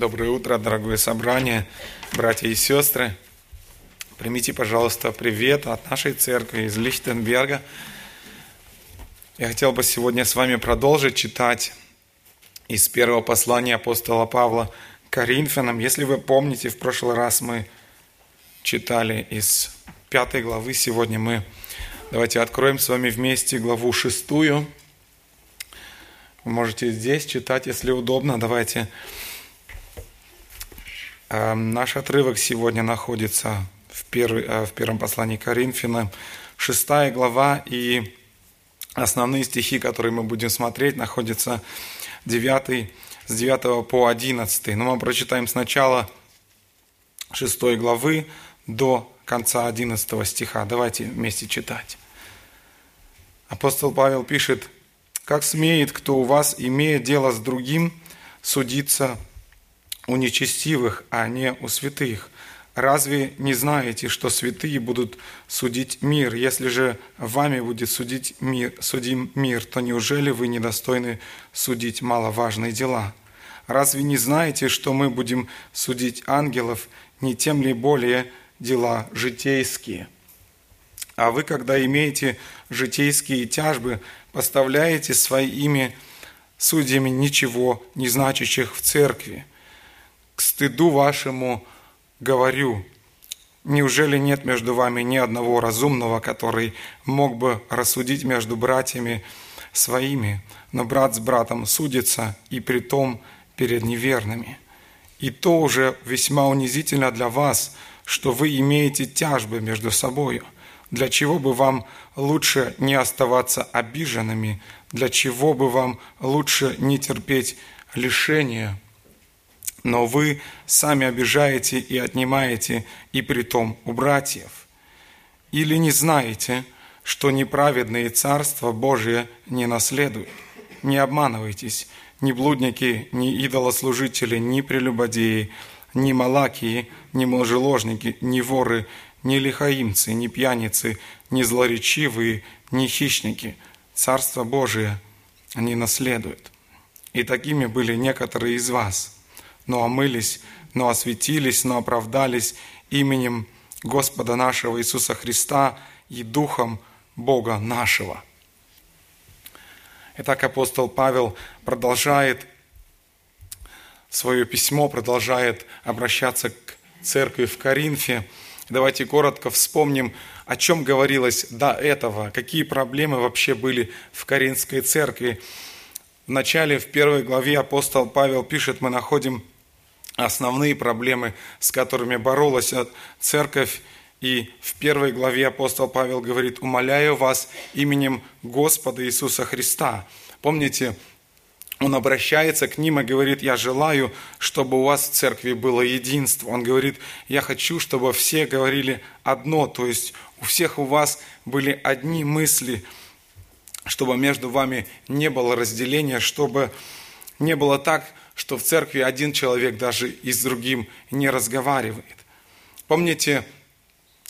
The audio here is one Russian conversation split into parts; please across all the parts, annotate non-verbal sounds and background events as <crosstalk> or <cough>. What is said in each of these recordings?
Доброе утро, дорогое собрание, братья и сестры. Примите, пожалуйста, привет от нашей церкви из Лихтенберга. Я хотел бы сегодня с вами продолжить читать из первого послания апостола Павла Коринфянам. Если вы помните, в прошлый раз мы читали из пятой главы, сегодня мы давайте откроем с вами вместе главу шестую. Вы можете здесь читать, если удобно. Давайте наш отрывок сегодня находится в, первый, э, в первом послании Коринфянам, шестая глава, и основные стихи, которые мы будем смотреть, находятся 9, с 9 по 11. Но мы прочитаем сначала 6 главы до конца 11 стиха. Давайте вместе читать. Апостол Павел пишет, «Как смеет, кто у вас, имея дело с другим, судиться у нечестивых, а не у святых. Разве не знаете, что святые будут судить мир? Если же вами будет судить мир, судим мир, то неужели вы недостойны судить маловажные дела? Разве не знаете, что мы будем судить ангелов, не тем ли более дела житейские? А вы, когда имеете житейские тяжбы, поставляете своими судьями ничего не значащих в церкви – к стыду вашему говорю, неужели нет между вами ни одного разумного, который мог бы рассудить между братьями своими, но брат с братом судится, и при том перед неверными. И то уже весьма унизительно для вас, что вы имеете тяжбы между собою. Для чего бы вам лучше не оставаться обиженными? Для чего бы вам лучше не терпеть лишения? Но вы сами обижаете и отнимаете, и притом у братьев. Или не знаете, что неправедные Царство Божие не наследуют? Не обманывайтесь, ни блудники, ни идолослужители, ни прелюбодеи, ни малакии, ни мужеложники, ни воры, ни лихаимцы, ни пьяницы, ни злоречивые, ни хищники. Царство Божие не наследуют. И такими были некоторые из вас – но омылись, но осветились, но оправдались именем Господа нашего Иисуса Христа и Духом Бога нашего». Итак, апостол Павел продолжает свое письмо, продолжает обращаться к церкви в Коринфе. Давайте коротко вспомним, о чем говорилось до этого, какие проблемы вообще были в Коринфской церкви. В начале, в первой главе апостол Павел пишет, мы находим основные проблемы, с которыми боролась церковь. И в первой главе апостол Павел говорит, «Умоляю вас именем Господа Иисуса Христа». Помните, он обращается к ним и говорит, я желаю, чтобы у вас в церкви было единство. Он говорит, я хочу, чтобы все говорили одно, то есть у всех у вас были одни мысли, чтобы между вами не было разделения, чтобы не было так, что в церкви один человек даже и с другим не разговаривает. Помните,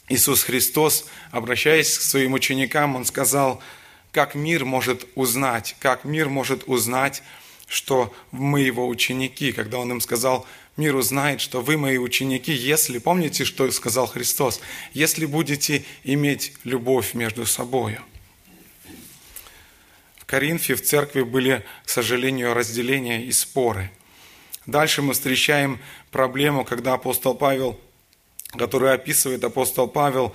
Иисус Христос, обращаясь к своим ученикам, Он сказал, как мир может узнать, как мир может узнать, что мы его ученики, когда Он им сказал, мир узнает, что вы мои ученики, если, помните, что сказал Христос, если будете иметь любовь между собой. В Коринфе, в церкви были, к сожалению, разделения и споры – Дальше мы встречаем проблему, когда апостол Павел, который описывает апостол Павел,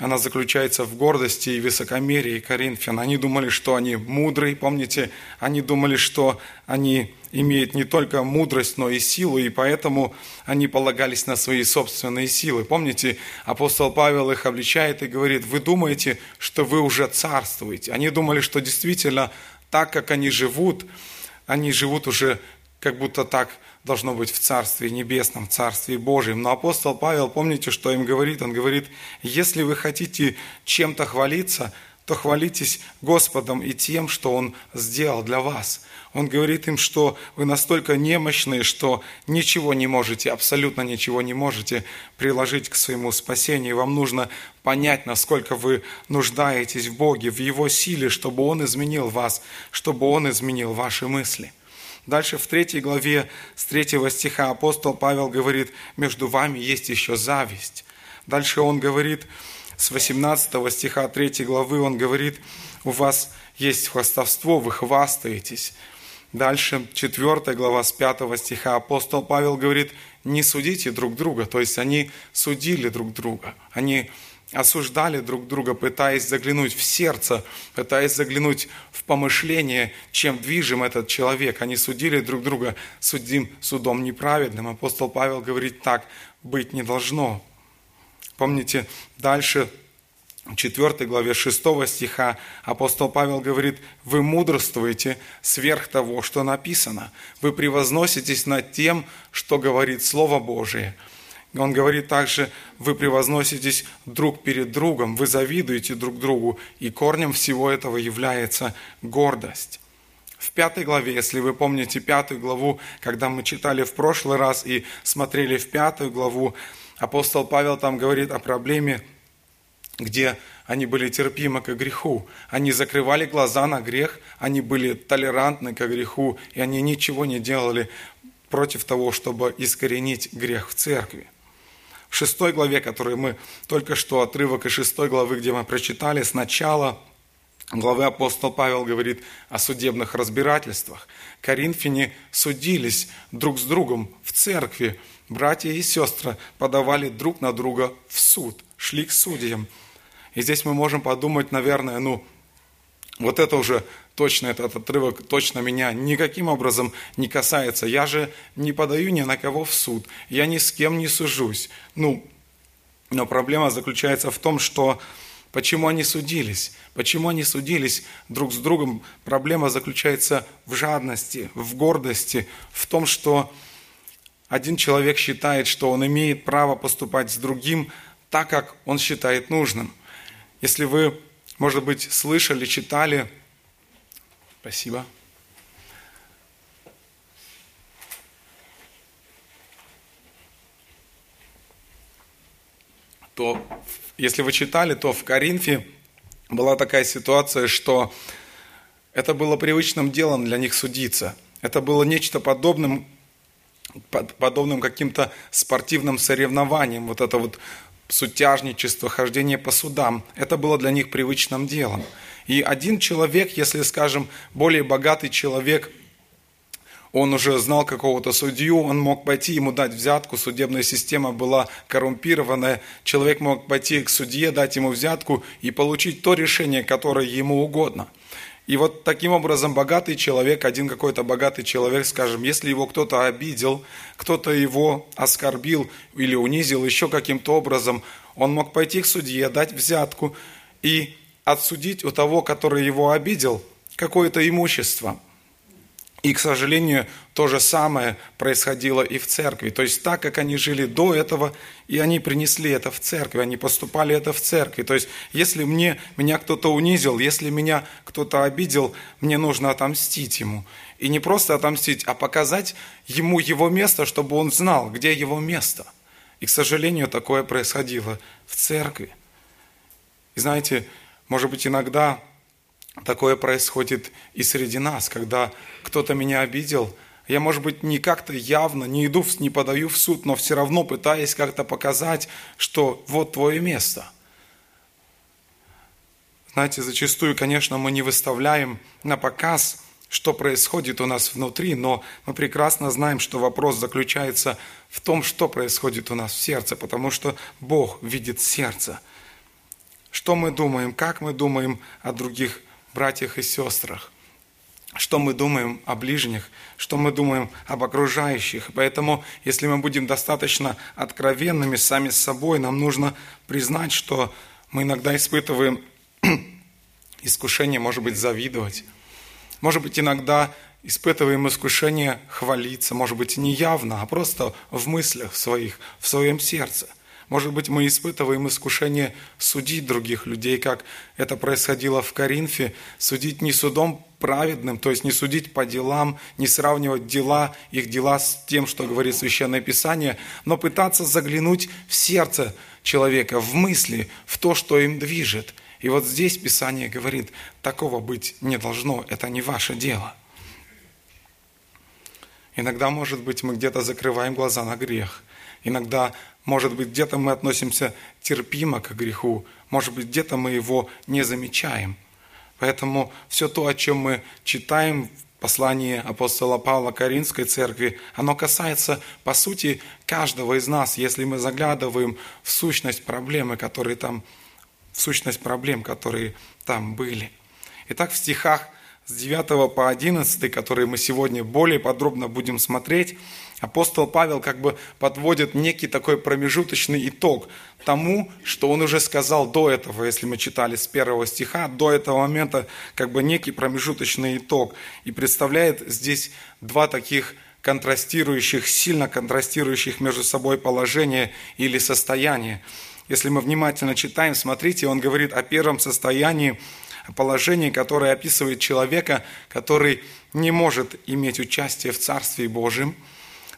она заключается в гордости и высокомерии Коринфян. Они думали, что они мудрые, помните, они думали, что они имеют не только мудрость, но и силу, и поэтому они полагались на свои собственные силы. Помните, апостол Павел их обличает и говорит, вы думаете, что вы уже царствуете. Они думали, что действительно так, как они живут, они живут уже как будто так должно быть в Царстве Небесном, в Царстве Божьем. Но апостол Павел, помните, что им говорит? Он говорит, если вы хотите чем-то хвалиться, то хвалитесь Господом и тем, что Он сделал для вас. Он говорит им, что вы настолько немощные, что ничего не можете, абсолютно ничего не можете приложить к своему спасению. Вам нужно понять, насколько вы нуждаетесь в Боге, в Его силе, чтобы Он изменил вас, чтобы Он изменил ваши мысли – Дальше в третьей главе с третьего стиха апостол Павел говорит, между вами есть еще зависть. Дальше он говорит, с 18 стиха 3 главы он говорит, у вас есть хвастовство, вы хвастаетесь. Дальше, 4 глава с 5 стиха апостол Павел говорит, не судите друг друга. То есть они судили друг друга. Они осуждали друг друга, пытаясь заглянуть в сердце, пытаясь заглянуть в помышление, чем движим этот человек. Они судили друг друга судим судом неправедным. Апостол Павел говорит так, быть не должно. Помните, дальше в 4 главе 6 стиха апостол Павел говорит, «Вы мудрствуете сверх того, что написано. Вы превозноситесь над тем, что говорит Слово Божие». Он говорит также, вы превозноситесь друг перед другом, вы завидуете друг другу, и корнем всего этого является гордость. В пятой главе, если вы помните пятую главу, когда мы читали в прошлый раз и смотрели в пятую главу, апостол Павел там говорит о проблеме где они были терпимы к греху. Они закрывали глаза на грех, они были толерантны к греху, и они ничего не делали против того, чтобы искоренить грех в церкви. В шестой главе, которой мы только что отрывок из шестой главы, где мы прочитали, сначала главы апостол Павел говорит о судебных разбирательствах. Коринфяне судились друг с другом в церкви. Братья и сестры подавали друг на друга в суд, шли к судьям – и здесь мы можем подумать, наверное, ну, вот это уже точно, этот отрывок точно меня никаким образом не касается. Я же не подаю ни на кого в суд, я ни с кем не сужусь. Ну, но проблема заключается в том, что почему они судились? Почему они судились друг с другом? Проблема заключается в жадности, в гордости, в том, что один человек считает, что он имеет право поступать с другим так, как он считает нужным. Если вы, может быть, слышали, читали, спасибо, то если вы читали, то в Коринфе была такая ситуация, что это было привычным делом для них судиться. Это было нечто подобным, подобным каким-то спортивным соревнованием. Вот это вот сутяжничество, хождение по судам. Это было для них привычным делом. И один человек, если, скажем, более богатый человек, он уже знал какого-то судью, он мог пойти ему дать взятку, судебная система была коррумпированная, человек мог пойти к судье, дать ему взятку и получить то решение, которое ему угодно – и вот таким образом богатый человек, один какой-то богатый человек, скажем, если его кто-то обидел, кто-то его оскорбил или унизил еще каким-то образом, он мог пойти к судье, дать взятку и отсудить у того, который его обидел, какое-то имущество – и, к сожалению, то же самое происходило и в церкви. То есть так, как они жили до этого, и они принесли это в церковь, они поступали это в церкви. То есть если мне, меня кто-то унизил, если меня кто-то обидел, мне нужно отомстить ему. И не просто отомстить, а показать ему его место, чтобы он знал, где его место. И, к сожалению, такое происходило в церкви. И знаете, может быть, иногда Такое происходит и среди нас, когда кто-то меня обидел, я, может быть, не как-то явно, не иду, не подаю в суд, но все равно пытаюсь как-то показать, что вот твое место. Знаете, зачастую, конечно, мы не выставляем на показ, что происходит у нас внутри, но мы прекрасно знаем, что вопрос заключается в том, что происходит у нас в сердце, потому что Бог видит сердце. Что мы думаем, как мы думаем о других братьях и сестрах, что мы думаем о ближних, что мы думаем об окружающих. Поэтому, если мы будем достаточно откровенными сами с собой, нам нужно признать, что мы иногда испытываем <clears throat> искушение, может быть, завидовать. Может быть, иногда испытываем искушение хвалиться, может быть, не явно, а просто в мыслях своих, в своем сердце – может быть, мы испытываем искушение судить других людей, как это происходило в Коринфе, судить не судом праведным, то есть не судить по делам, не сравнивать дела, их дела с тем, что говорит Священное Писание, но пытаться заглянуть в сердце человека, в мысли, в то, что им движет. И вот здесь Писание говорит, такого быть не должно, это не ваше дело. Иногда, может быть, мы где-то закрываем глаза на грех. Иногда, может быть, где-то мы относимся терпимо к греху. Может быть, где-то мы его не замечаем. Поэтому все то, о чем мы читаем в послании апостола Павла Каринской церкви, оно касается, по сути, каждого из нас, если мы заглядываем в сущность проблемы, которые там, в сущность проблем, которые там были. Итак, в стихах с 9 по 11, которые мы сегодня более подробно будем смотреть, апостол Павел как бы подводит некий такой промежуточный итог тому, что он уже сказал до этого, если мы читали с первого стиха, до этого момента как бы некий промежуточный итог. И представляет здесь два таких контрастирующих, сильно контрастирующих между собой положения или состояния. Если мы внимательно читаем, смотрите, он говорит о первом состоянии, положении, которое описывает человека, который не может иметь участие в Царстве Божьем.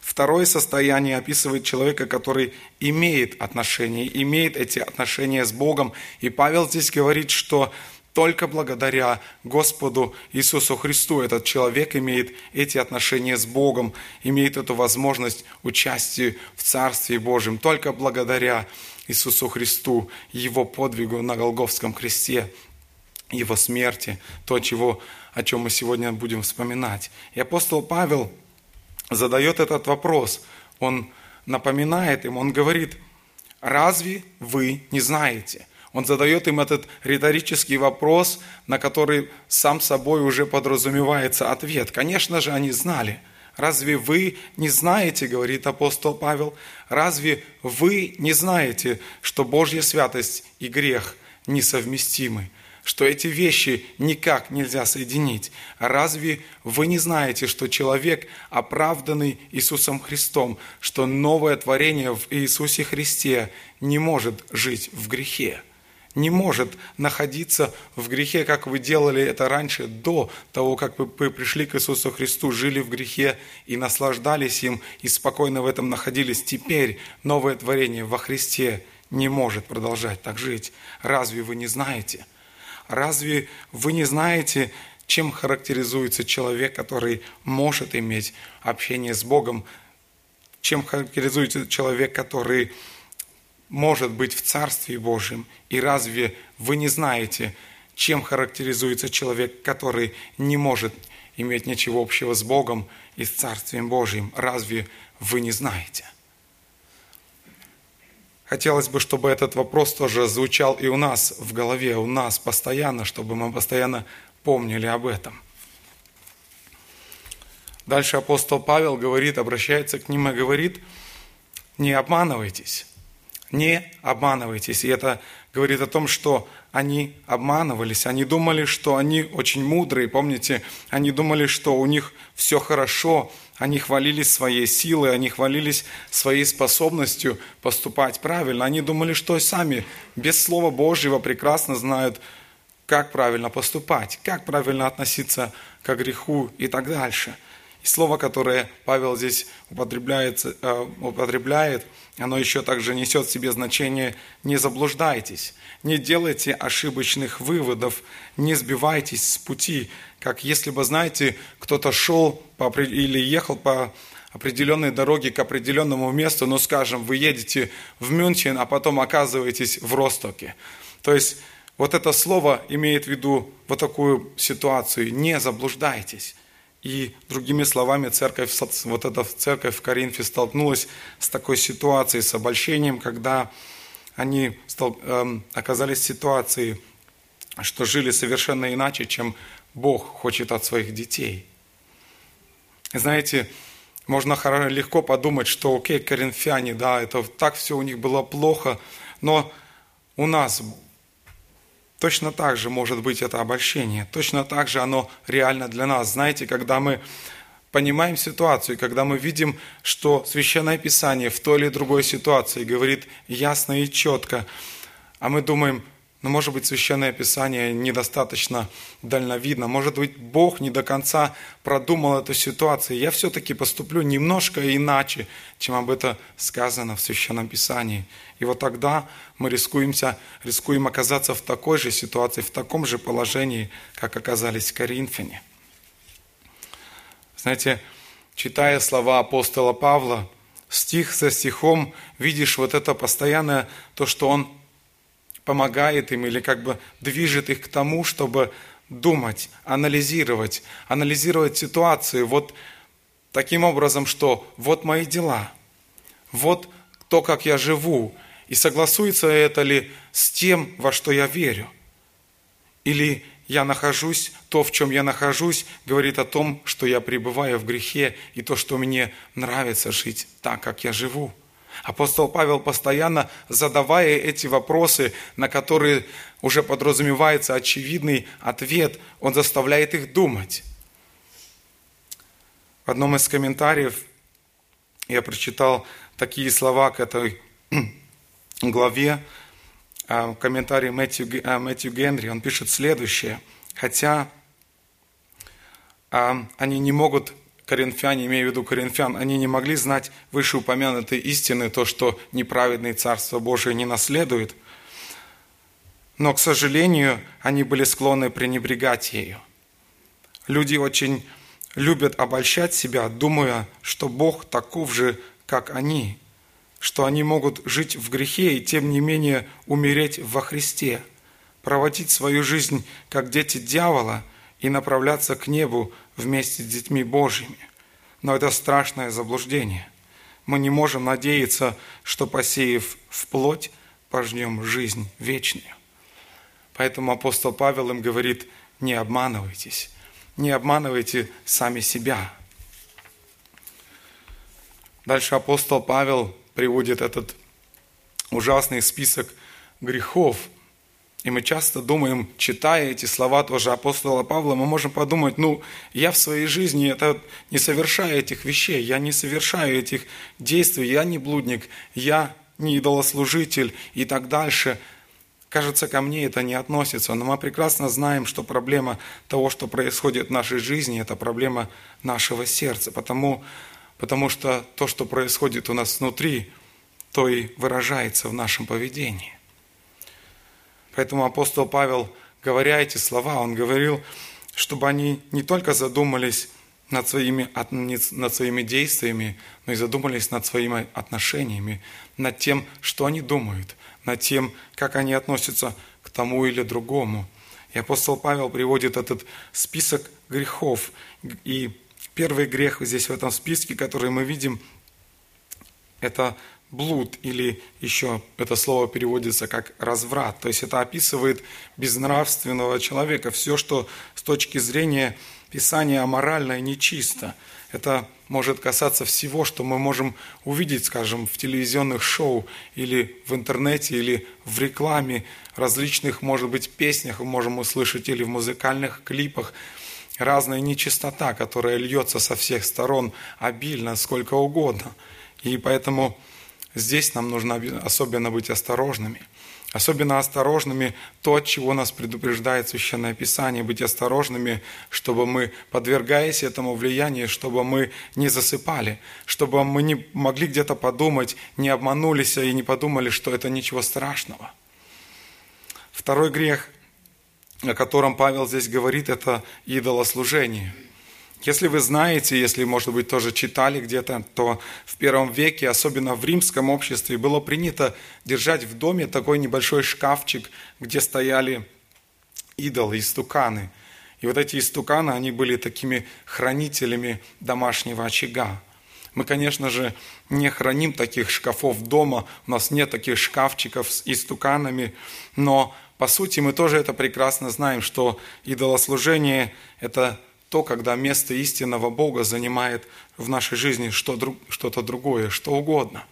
Второе состояние описывает человека, который имеет отношения, имеет эти отношения с Богом. И Павел здесь говорит, что только благодаря Господу Иисусу Христу этот человек имеет эти отношения с Богом, имеет эту возможность участия в Царстве Божьем. Только благодаря Иисусу Христу, Его подвигу на Голговском кресте его смерти, то, чего, о чем мы сегодня будем вспоминать. И апостол Павел задает этот вопрос. Он напоминает им, он говорит, разве вы не знаете? Он задает им этот риторический вопрос, на который сам собой уже подразумевается ответ. Конечно же, они знали. Разве вы не знаете, говорит апостол Павел, разве вы не знаете, что Божья святость и грех несовместимы? Что эти вещи никак нельзя соединить. Разве вы не знаете, что человек, оправданный Иисусом Христом, что новое творение в Иисусе Христе не может жить в грехе? не может находиться в грехе, как вы делали это раньше, до того, как вы пришли к Иисусу Христу, жили в грехе и наслаждались им, и спокойно в этом находились. Теперь новое творение во Христе не может продолжать так жить. Разве вы не знаете? Разве вы не знаете, чем характеризуется человек, который может иметь общение с Богом? Чем характеризуется человек, который может быть в Царстве Божьем? И разве вы не знаете, чем характеризуется человек, который не может иметь ничего общего с Богом и с Царствием Божьим? Разве вы не знаете? Хотелось бы, чтобы этот вопрос тоже звучал и у нас в голове, у нас постоянно, чтобы мы постоянно помнили об этом. Дальше апостол Павел говорит, обращается к ним и говорит, не обманывайтесь, не обманывайтесь. И это говорит о том, что они обманывались, они думали, что они очень мудрые, помните, они думали, что у них все хорошо, они хвалились своей силой, они хвалились своей способностью поступать правильно. Они думали, что сами без Слова Божьего прекрасно знают, как правильно поступать, как правильно относиться к греху и так дальше. И слово, которое Павел здесь употребляет, э, употребляет оно еще также несет в себе значение «не заблуждайтесь», «не делайте ошибочных выводов», «не сбивайтесь с пути», как если бы, знаете, кто-то шел по, или ехал по определенной дороге к определенному месту, ну, скажем, вы едете в Мюнхен, а потом оказываетесь в Ростоке. То есть вот это слово имеет в виду вот такую ситуацию «не заблуждайтесь». И другими словами, церковь, вот эта церковь в Коринфе столкнулась с такой ситуацией, с обольщением, когда они эм, оказались в ситуации, что жили совершенно иначе, чем Бог хочет от своих детей. Знаете, можно легко подумать, что окей, коринфяне, да, это так все у них было плохо, но у нас Точно так же может быть это обольщение, точно так же оно реально для нас. Знаете, когда мы понимаем ситуацию, когда мы видим, что Священное Писание в той или другой ситуации говорит ясно и четко, а мы думаем, но, может быть, Священное Писание недостаточно дальновидно. Может быть, Бог не до конца продумал эту ситуацию. Я все-таки поступлю немножко иначе, чем об этом сказано в Священном Писании. И вот тогда мы рискуемся, рискуем оказаться в такой же ситуации, в таком же положении, как оказались Коринфяне. Знаете, читая слова апостола Павла, стих за стихом видишь вот это постоянное, то, что он помогает им или как бы движет их к тому, чтобы думать, анализировать, анализировать ситуацию вот таким образом, что вот мои дела, вот то, как я живу, и согласуется это ли с тем, во что я верю. Или я нахожусь, то, в чем я нахожусь, говорит о том, что я пребываю в грехе, и то, что мне нравится жить так, как я живу. Апостол Павел постоянно задавая эти вопросы, на которые уже подразумевается очевидный ответ, он заставляет их думать. В одном из комментариев я прочитал такие слова к этой <clears throat> главе, а, комментарий Мэтью, а, Мэтью Генри, он пишет следующее. Хотя а, они не могут, коринфяне, имею в виду коринфян, они не могли знать вышеупомянутой истины, то, что неправедный Царство Божие не наследует, но, к сожалению, они были склонны пренебрегать ею. Люди очень любят обольщать себя, думая, что Бог таков же, как они – что они могут жить в грехе и тем не менее умереть во Христе, проводить свою жизнь как дети дьявола и направляться к небу вместе с детьми Божьими. Но это страшное заблуждение. Мы не можем надеяться, что посеяв в плоть, пожнем жизнь вечную. Поэтому апостол Павел им говорит, не обманывайтесь, не обманывайте сами себя. Дальше апостол Павел приводит этот ужасный список грехов. И мы часто думаем, читая эти слова тоже апостола Павла, мы можем подумать, ну, я в своей жизни это не совершаю этих вещей, я не совершаю этих действий, я не блудник, я не идолослужитель и так дальше. Кажется, ко мне это не относится, но мы прекрасно знаем, что проблема того, что происходит в нашей жизни, это проблема нашего сердца. Потому Потому что то, что происходит у нас внутри, то и выражается в нашем поведении. Поэтому апостол Павел, говоря эти слова, он говорил, чтобы они не только задумались над своими, над своими действиями, но и задумались над своими отношениями, над тем, что они думают, над тем, как они относятся к тому или другому. И апостол Павел приводит этот список грехов и Первый грех здесь в этом списке, который мы видим, это блуд, или еще это слово переводится как разврат. То есть это описывает безнравственного человека, все, что с точки зрения Писания аморально и нечисто. Это может касаться всего, что мы можем увидеть, скажем, в телевизионных шоу или в интернете, или в рекламе, различных, может быть, песнях мы можем услышать, или в музыкальных клипах – разная нечистота, которая льется со всех сторон обильно, сколько угодно. И поэтому здесь нам нужно особенно быть осторожными. Особенно осторожными то, от чего нас предупреждает Священное Писание, быть осторожными, чтобы мы, подвергаясь этому влиянию, чтобы мы не засыпали, чтобы мы не могли где-то подумать, не обманулись и не подумали, что это ничего страшного. Второй грех – о котором Павел здесь говорит, это идолослужение. Если вы знаете, если, может быть, тоже читали где-то, то в первом веке, особенно в римском обществе, было принято держать в доме такой небольшой шкафчик, где стояли идолы, истуканы. И вот эти истуканы, они были такими хранителями домашнего очага. Мы, конечно же, не храним таких шкафов дома, у нас нет таких шкафчиков с истуканами, но по сути, мы тоже это прекрасно знаем, что идолослужение – это то, когда место истинного Бога занимает в нашей жизни что-то другое, что угодно.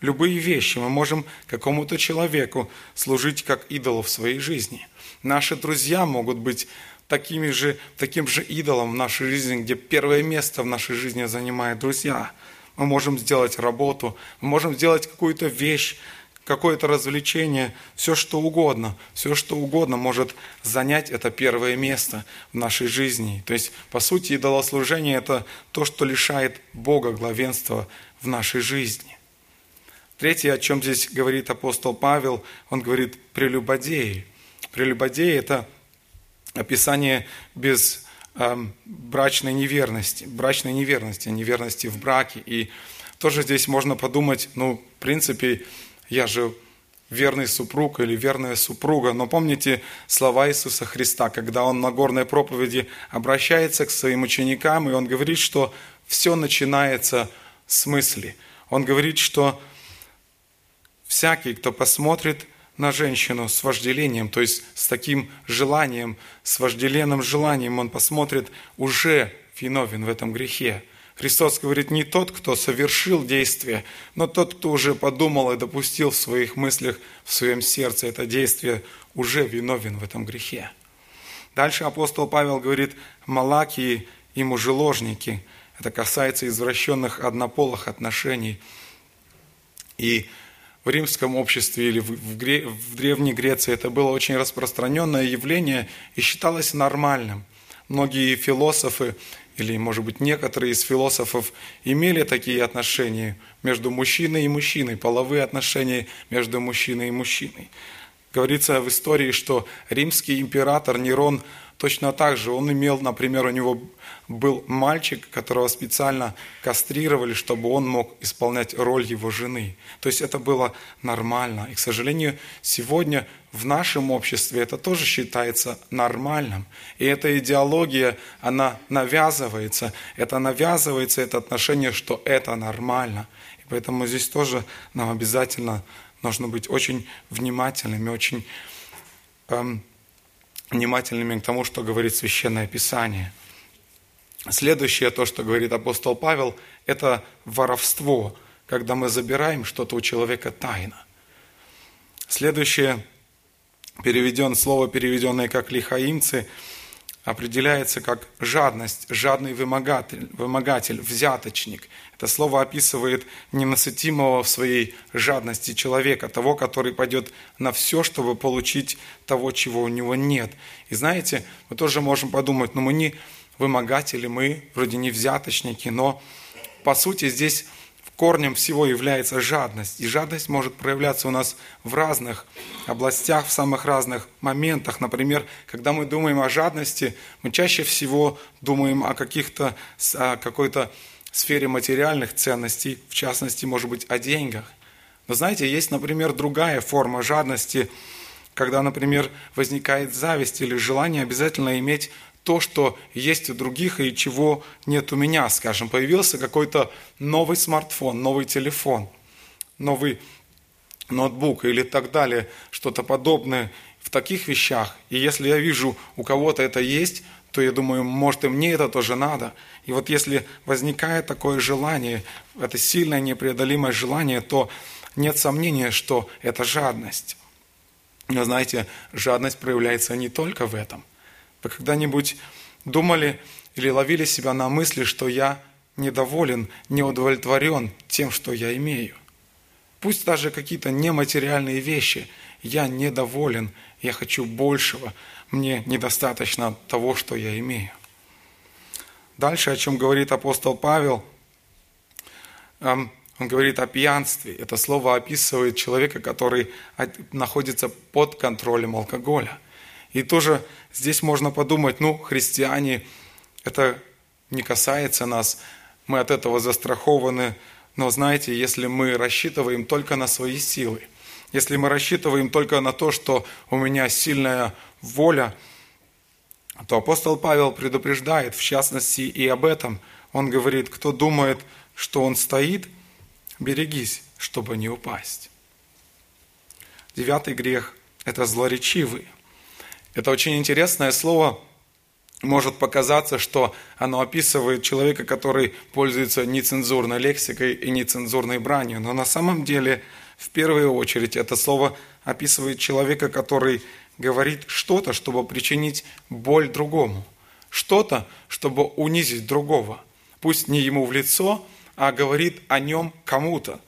Любые вещи мы можем какому-то человеку служить как идолу в своей жизни. Наши друзья могут быть такими же, таким же идолом в нашей жизни, где первое место в нашей жизни занимают друзья. Мы можем сделать работу, мы можем сделать какую-то вещь, какое-то развлечение, все что угодно, все что угодно может занять это первое место в нашей жизни. То есть, по сути, идолослужение – это то, что лишает Бога главенства в нашей жизни. Третье, о чем здесь говорит апостол Павел, он говорит «прелюбодеи». Прелюбодеи – это описание без эм, брачной неверности, брачной неверности, неверности в браке. И тоже здесь можно подумать, ну, в принципе, я же верный супруг или верная супруга. Но помните слова Иисуса Христа, когда Он на горной проповеди обращается к своим ученикам, и Он говорит, что все начинается с мысли. Он говорит, что всякий, кто посмотрит на женщину с вожделением, то есть с таким желанием, с вожделенным желанием, он посмотрит, уже виновен в этом грехе. Христос говорит, не тот, кто совершил действие, но тот, кто уже подумал и допустил в своих мыслях, в своем сердце это действие, уже виновен в этом грехе. Дальше апостол Павел говорит, малакии и мужеложники. Это касается извращенных однополых отношений. И в римском обществе или в, Гре... в Древней Греции это было очень распространенное явление и считалось нормальным. Многие философы или, может быть, некоторые из философов имели такие отношения между мужчиной и мужчиной, половые отношения между мужчиной и мужчиной. Говорится в истории, что римский император Нерон точно так же, он имел, например, у него был мальчик, которого специально кастрировали, чтобы он мог исполнять роль его жены. То есть это было нормально. И, к сожалению, сегодня в нашем обществе это тоже считается нормальным. И эта идеология, она навязывается. Это навязывается, это отношение, что это нормально. И поэтому здесь тоже нам обязательно нужно быть очень внимательными, очень эм, внимательными к тому, что говорит Священное Писание – Следующее, то, что говорит апостол Павел, это воровство, когда мы забираем что-то у человека тайно. Следующее, переведен, слово, переведенное как лихаимцы, определяется как жадность, жадный вымогатель, вымогатель, взяточник. Это слово описывает ненасытимого в своей жадности человека, того, который пойдет на все, чтобы получить того, чего у него нет. И знаете, мы тоже можем подумать, но ну мы не вымогатели, мы вроде не взяточники, но по сути здесь корнем всего является жадность. И жадность может проявляться у нас в разных областях, в самых разных моментах. Например, когда мы думаем о жадности, мы чаще всего думаем о каких-то, о какой-то сфере материальных ценностей, в частности, может быть, о деньгах. Но знаете, есть, например, другая форма жадности, когда, например, возникает зависть или желание обязательно иметь то, что есть у других и чего нет у меня, скажем. Появился какой-то новый смартфон, новый телефон, новый ноутбук или так далее, что-то подобное в таких вещах. И если я вижу, у кого-то это есть, то я думаю, может и мне это тоже надо. И вот если возникает такое желание, это сильное непреодолимое желание, то нет сомнения, что это жадность. Но знаете, жадность проявляется не только в этом – вы когда-нибудь думали или ловили себя на мысли, что я недоволен, не удовлетворен тем, что я имею? Пусть даже какие-то нематериальные вещи. Я недоволен, я хочу большего, мне недостаточно того, что я имею. Дальше, о чем говорит апостол Павел, эм, он говорит о пьянстве. Это слово описывает человека, который находится под контролем алкоголя – и тоже здесь можно подумать, ну, христиане, это не касается нас, мы от этого застрахованы. Но знаете, если мы рассчитываем только на свои силы, если мы рассчитываем только на то, что у меня сильная воля, то апостол Павел предупреждает, в частности, и об этом. Он говорит, кто думает, что он стоит, берегись, чтобы не упасть. Девятый грех – это злоречивые. Это очень интересное слово. Может показаться, что оно описывает человека, который пользуется нецензурной лексикой и нецензурной бранью. Но на самом деле, в первую очередь, это слово описывает человека, который говорит что-то, чтобы причинить боль другому. Что-то, чтобы унизить другого. Пусть не ему в лицо, а говорит о нем кому-то.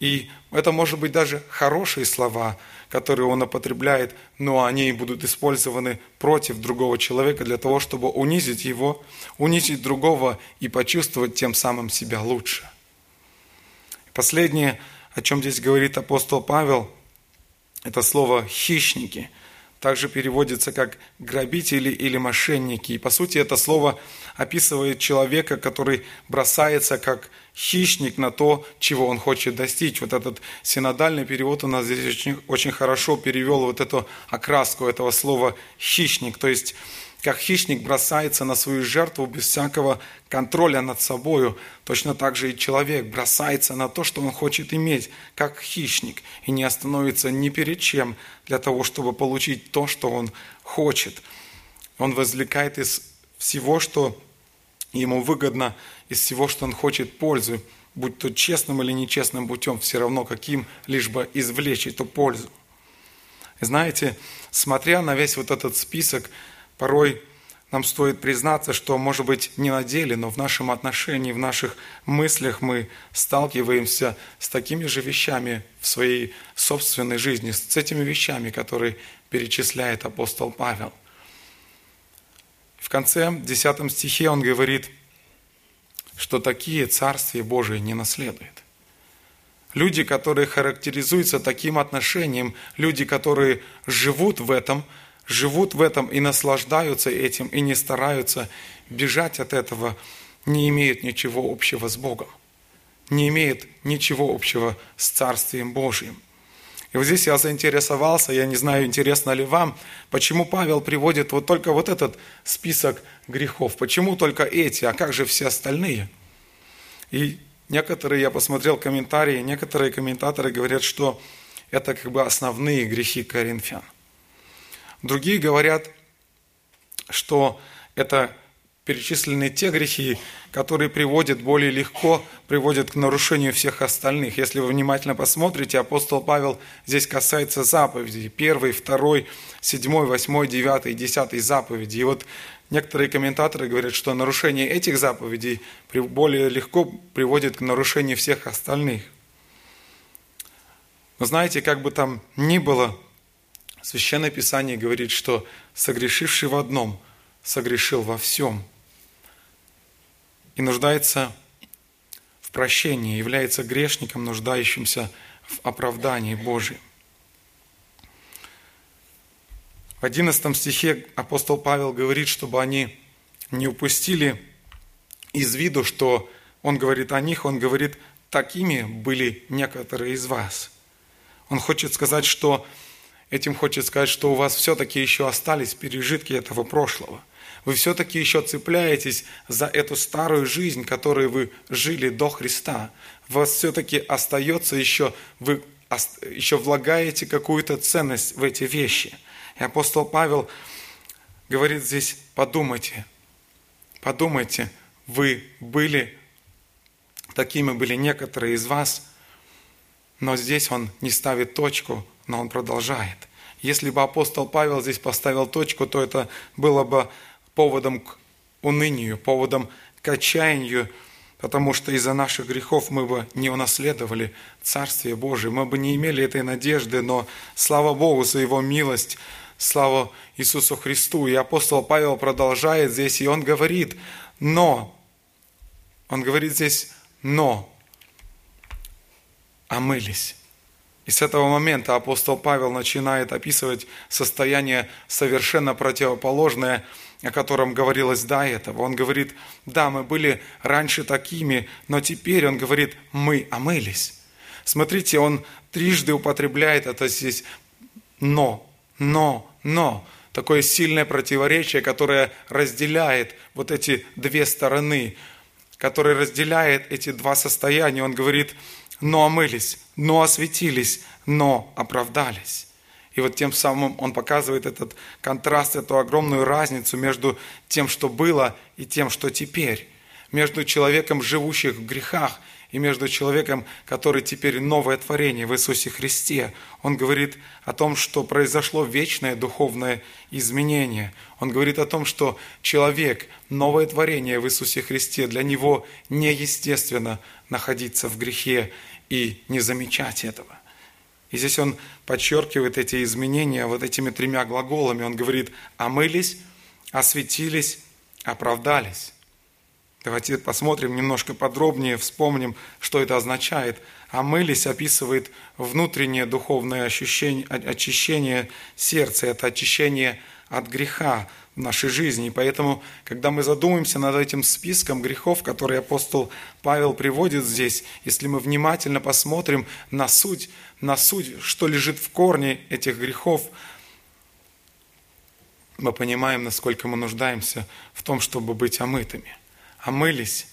И это может быть даже хорошие слова, которые он употребляет, но они будут использованы против другого человека для того, чтобы унизить его, унизить другого и почувствовать тем самым себя лучше. Последнее, о чем здесь говорит апостол Павел, это слово «хищники». Также переводится как грабители или мошенники. И по сути это слово описывает человека, который бросается как хищник на то, чего он хочет достичь. Вот этот синодальный перевод у нас здесь очень, очень хорошо перевел вот эту окраску этого слова «хищник». То есть как хищник бросается на свою жертву без всякого контроля над собою, точно так же и человек бросается на то, что он хочет иметь, как хищник, и не остановится ни перед чем для того, чтобы получить то, что он хочет. Он возлекает из всего, что ему выгодно, из всего, что он хочет пользу, будь то честным или нечестным путем, все равно каким, лишь бы извлечь эту пользу. И знаете, смотря на весь вот этот список Порой нам стоит признаться, что, может быть, не на деле, но в нашем отношении, в наших мыслях мы сталкиваемся с такими же вещами в своей собственной жизни, с этими вещами, которые перечисляет апостол Павел. В конце 10 стихе он говорит, что такие Царствие Божие не наследуют. Люди, которые характеризуются таким отношением, люди, которые живут в этом – живут в этом и наслаждаются этим, и не стараются бежать от этого, не имеют ничего общего с Богом, не имеют ничего общего с Царствием Божьим. И вот здесь я заинтересовался, я не знаю, интересно ли вам, почему Павел приводит вот только вот этот список грехов, почему только эти, а как же все остальные? И некоторые, я посмотрел комментарии, некоторые комментаторы говорят, что это как бы основные грехи коринфян – Другие говорят, что это перечислены те грехи, которые приводят более легко, приводят к нарушению всех остальных. Если вы внимательно посмотрите, апостол Павел здесь касается заповедей. Первый, второй, седьмой, восьмой, девятый, десятый заповеди. И вот некоторые комментаторы говорят, что нарушение этих заповедей более легко приводит к нарушению всех остальных. Но знаете, как бы там ни было, Священное Писание говорит, что согрешивший в одном согрешил во всем и нуждается в прощении, является грешником, нуждающимся в оправдании Божьем. В 11 стихе апостол Павел говорит, чтобы они не упустили из виду, что он говорит о них, он говорит, такими были некоторые из вас. Он хочет сказать, что Этим хочет сказать, что у вас все-таки еще остались пережитки этого прошлого. Вы все-таки еще цепляетесь за эту старую жизнь, которой вы жили до Христа. У вас все-таки остается еще, вы еще влагаете какую-то ценность в эти вещи. И апостол Павел говорит здесь, подумайте, подумайте, вы были, такими были некоторые из вас, но здесь он не ставит точку, но он продолжает. Если бы апостол Павел здесь поставил точку, то это было бы поводом к унынию, поводом к отчаянию, потому что из-за наших грехов мы бы не унаследовали Царствие Божие, мы бы не имели этой надежды, но слава Богу за Его милость, слава Иисусу Христу. И апостол Павел продолжает здесь, и он говорит, но, он говорит здесь, но, омылись. И с этого момента апостол Павел начинает описывать состояние совершенно противоположное, о котором говорилось до этого. Он говорит, да, мы были раньше такими, но теперь, он говорит, мы омылись. Смотрите, он трижды употребляет это здесь «но», «но», «но». Такое сильное противоречие, которое разделяет вот эти две стороны, которое разделяет эти два состояния. Он говорит, но омылись, но осветились, но оправдались. И вот тем самым он показывает этот контраст, эту огромную разницу между тем, что было, и тем, что теперь. Между человеком, живущим в грехах, и между человеком, который теперь новое творение в Иисусе Христе. Он говорит о том, что произошло вечное духовное изменение. Он говорит о том, что человек, новое творение в Иисусе Христе, для него неестественно находиться в грехе и не замечать этого. И здесь он подчеркивает эти изменения вот этими тремя глаголами. Он говорит «омылись», «осветились», «оправдались». Давайте посмотрим немножко подробнее, вспомним, что это означает. Омылись описывает внутреннее духовное ощущение, очищение сердца, это очищение от греха в нашей жизни. И поэтому, когда мы задумаемся над этим списком грехов, который апостол Павел приводит здесь, если мы внимательно посмотрим на суть, на суть, что лежит в корне этих грехов, мы понимаем, насколько мы нуждаемся в том, чтобы быть омытыми омылись.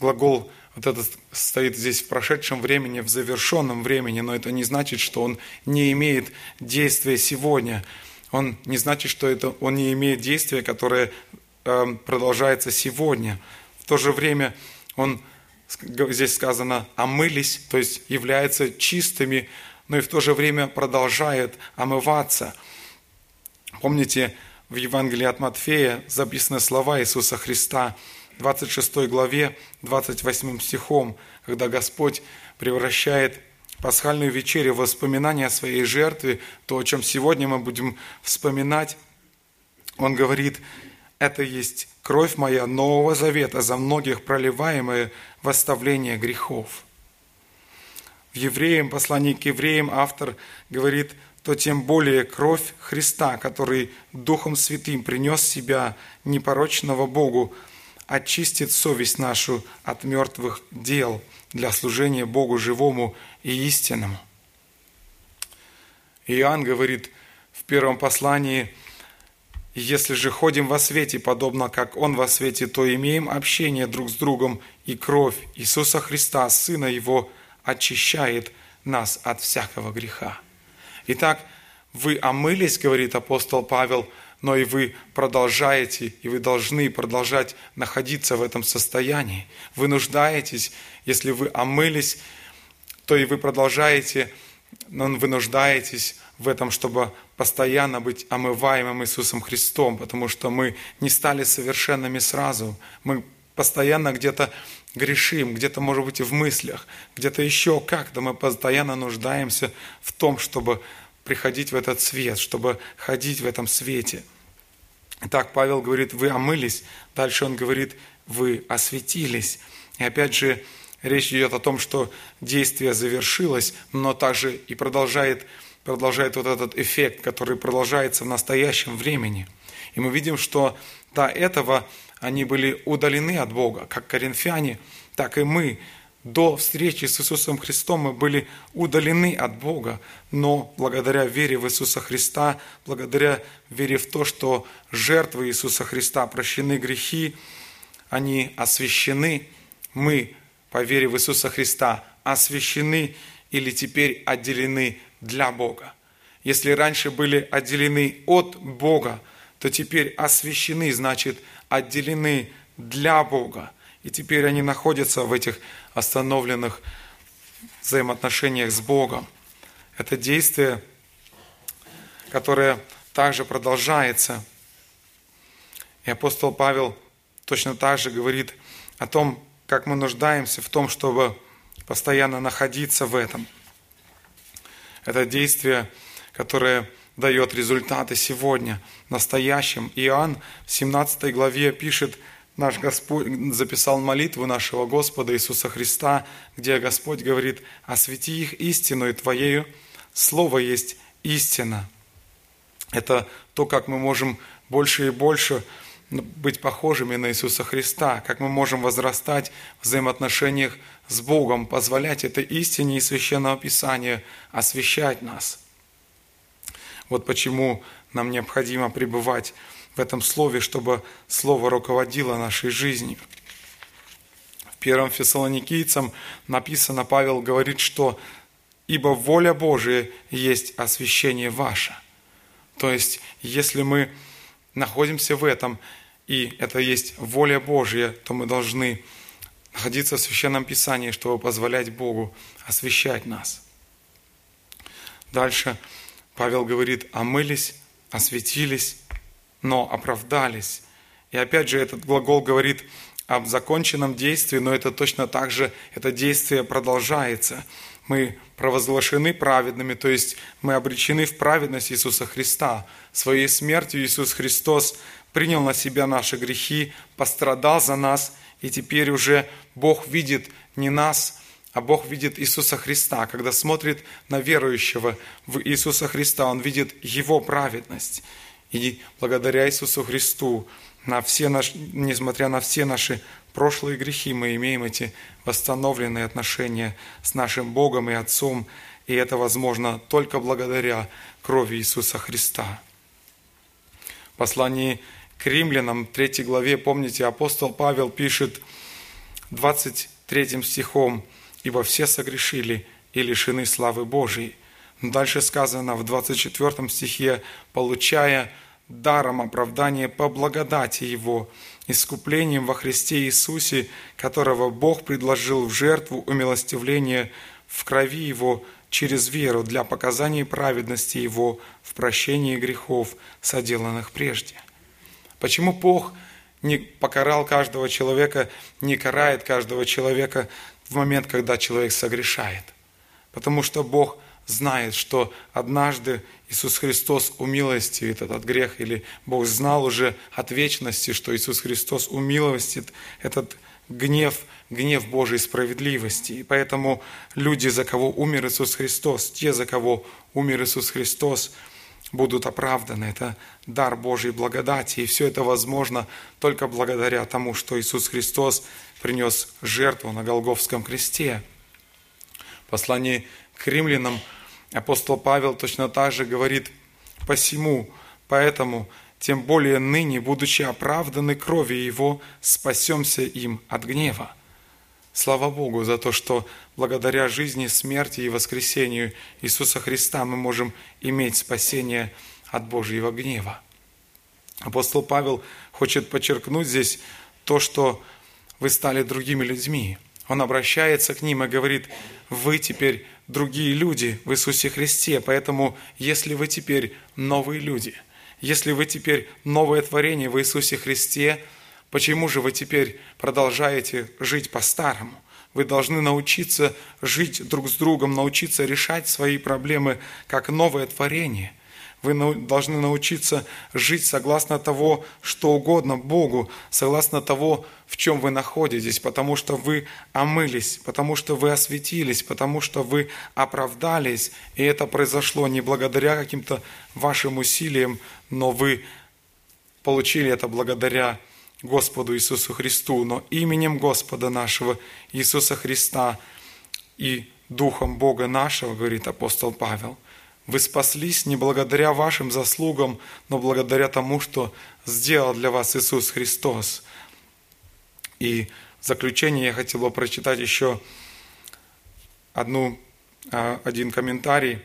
Глагол вот этот стоит здесь в прошедшем времени, в завершенном времени, но это не значит, что он не имеет действия сегодня. Он не значит, что это, он не имеет действия, которое э, продолжается сегодня. В то же время он, здесь сказано, омылись, то есть являются чистыми, но и в то же время продолжает омываться. Помните, в Евангелии от Матфея записаны слова Иисуса Христа – 26 главе, 28 стихом, когда Господь превращает пасхальную вечерю в воспоминание о своей жертве, то, о чем сегодня мы будем вспоминать, Он говорит, это есть кровь моя Нового Завета, за многих проливаемое в оставление грехов. В Евреям, послании к Евреям автор говорит, то тем более кровь Христа, который Духом Святым принес себя непорочного Богу очистит совесть нашу от мертвых дел для служения Богу живому и истинному. Иоанн говорит в первом послании, «Если же ходим во свете, подобно как Он во свете, то имеем общение друг с другом, и кровь Иисуса Христа, Сына Его, очищает нас от всякого греха». Итак, вы омылись, говорит апостол Павел, но и вы продолжаете, и вы должны продолжать находиться в этом состоянии. Вы нуждаетесь, если вы омылись, то и вы продолжаете, но вы нуждаетесь в этом, чтобы постоянно быть омываемым Иисусом Христом, потому что мы не стали совершенными сразу. Мы постоянно где-то грешим, где-то, может быть, и в мыслях, где-то еще как-то мы постоянно нуждаемся в том, чтобы приходить в этот свет, чтобы ходить в этом свете. Так Павел говорит, вы омылись. Дальше он говорит, вы осветились. И опять же, речь идет о том, что действие завершилось, но также и продолжает, продолжает вот этот эффект, который продолжается в настоящем времени. И мы видим, что до этого они были удалены от Бога, как коринфяне, так и мы до встречи с Иисусом Христом мы были удалены от Бога, но благодаря вере в Иисуса Христа, благодаря вере в то, что жертвы Иисуса Христа прощены грехи, они освящены, мы, по вере в Иисуса Христа, освящены или теперь отделены для Бога. Если раньше были отделены от Бога, то теперь освящены, значит, отделены для Бога. И теперь они находятся в этих остановленных взаимоотношениях с Богом. Это действие, которое также продолжается. И апостол Павел точно так же говорит о том, как мы нуждаемся в том, чтобы постоянно находиться в этом. Это действие, которое дает результаты сегодня, настоящим. Иоанн в 17 главе пишет – наш Господь записал молитву нашего Господа Иисуса Христа, где Господь говорит, «Освети их истину и Твоею, Слово есть истина». Это то, как мы можем больше и больше быть похожими на Иисуса Христа, как мы можем возрастать в взаимоотношениях с Богом, позволять этой истине и Священного Писания освещать нас. Вот почему нам необходимо пребывать в этом слове, чтобы слово руководило нашей жизнью. В первом Фессалоникийцам написано, Павел говорит, что «Ибо воля Божия есть освящение ваше». То есть, если мы находимся в этом, и это есть воля Божья, то мы должны находиться в Священном Писании, чтобы позволять Богу освящать нас. Дальше Павел говорит, омылись, осветились, но оправдались. И опять же, этот глагол говорит об законченном действии, но это точно так же, это действие продолжается. Мы провозглашены праведными, то есть мы обречены в праведность Иисуса Христа. Своей смертью Иисус Христос принял на себя наши грехи, пострадал за нас, и теперь уже Бог видит не нас, а Бог видит Иисуса Христа. Когда смотрит на верующего в Иисуса Христа, Он видит Его праведность. И благодаря Иисусу Христу, на все наши, несмотря на все наши прошлые грехи, мы имеем эти восстановленные отношения с нашим Богом и Отцом, и это возможно только благодаря крови Иисуса Христа. В послании к римлянам, 3 главе, помните, апостол Павел пишет 23 стихом, «Ибо все согрешили и лишены славы Божией». Дальше сказано в 24 стихе, «Получая даром оправдания по благодати Его, искуплением во Христе Иисусе, которого Бог предложил в жертву умилостивления в крови Его через веру для показания праведности Его в прощении грехов, соделанных прежде». Почему Бог не покарал каждого человека, не карает каждого человека в момент, когда человек согрешает? Потому что Бог знает, что однажды Иисус Христос умилостивит этот грех, или Бог знал уже от вечности, что Иисус Христос умилостит этот гнев, гнев Божьей справедливости. И поэтому люди, за кого умер Иисус Христос, те, за кого умер Иисус Христос – будут оправданы. Это дар Божьей благодати. И все это возможно только благодаря тому, что Иисус Христос принес жертву на Голговском кресте. В послании к римлянам апостол Павел точно так же говорит, «Посему, поэтому, тем более ныне, будучи оправданы кровью Его, спасемся им от гнева». Слава Богу за то, что благодаря жизни, смерти и воскресению Иисуса Христа мы можем иметь спасение от Божьего гнева. Апостол Павел хочет подчеркнуть здесь то, что вы стали другими людьми. Он обращается к ним и говорит, вы теперь другие люди в Иисусе Христе, поэтому если вы теперь новые люди, если вы теперь новое творение в Иисусе Христе – Почему же вы теперь продолжаете жить по-старому? Вы должны научиться жить друг с другом, научиться решать свои проблемы как новое творение. Вы должны научиться жить согласно того, что угодно Богу, согласно того, в чем вы находитесь, потому что вы омылись, потому что вы осветились, потому что вы оправдались. И это произошло не благодаря каким-то вашим усилиям, но вы получили это благодаря Господу Иисусу Христу, но именем Господа нашего Иисуса Христа и Духом Бога нашего, говорит апостол Павел, вы спаслись не благодаря вашим заслугам, но благодаря тому, что сделал для вас Иисус Христос. И в заключение я хотел бы прочитать еще одну, а, один комментарий,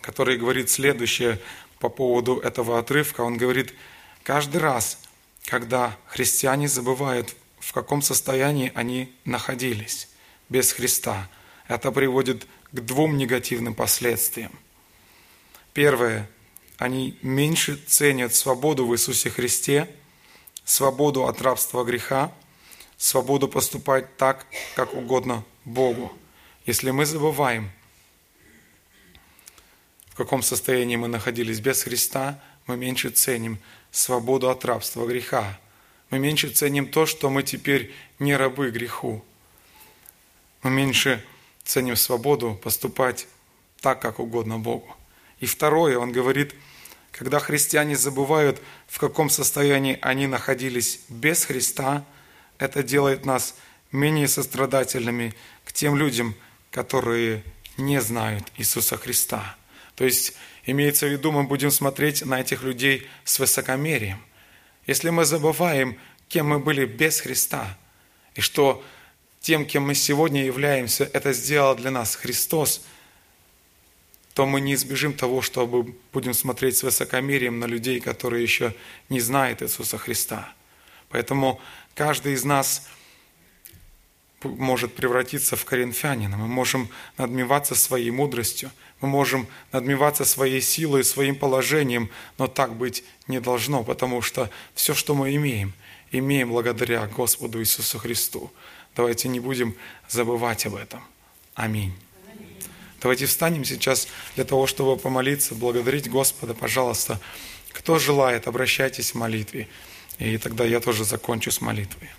который говорит следующее по поводу этого отрывка. Он говорит, каждый раз, когда христиане забывают, в каком состоянии они находились без Христа. Это приводит к двум негативным последствиям. Первое. Они меньше ценят свободу в Иисусе Христе, свободу от рабства греха, свободу поступать так, как угодно Богу. Если мы забываем, в каком состоянии мы находились без Христа, мы меньше ценим свободу от рабства греха. Мы меньше ценим то, что мы теперь не рабы греху. Мы меньше ценим свободу поступать так, как угодно Богу. И второе, он говорит, когда христиане забывают, в каком состоянии они находились без Христа, это делает нас менее сострадательными к тем людям, которые не знают Иисуса Христа. То есть Имеется в виду, мы будем смотреть на этих людей с высокомерием. Если мы забываем, кем мы были без Христа, и что тем, кем мы сегодня являемся, это сделал для нас Христос, то мы не избежим того, чтобы будем смотреть с высокомерием на людей, которые еще не знают Иисуса Христа. Поэтому каждый из нас – может превратиться в коринфянина. Мы можем надмеваться своей мудростью, мы можем надмеваться своей силой, своим положением, но так быть не должно, потому что все, что мы имеем, имеем благодаря Господу Иисусу Христу. Давайте не будем забывать об этом. Аминь. Давайте встанем сейчас для того, чтобы помолиться, благодарить Господа, пожалуйста, Кто желает, обращайтесь в молитве. И тогда я тоже закончу с молитвой.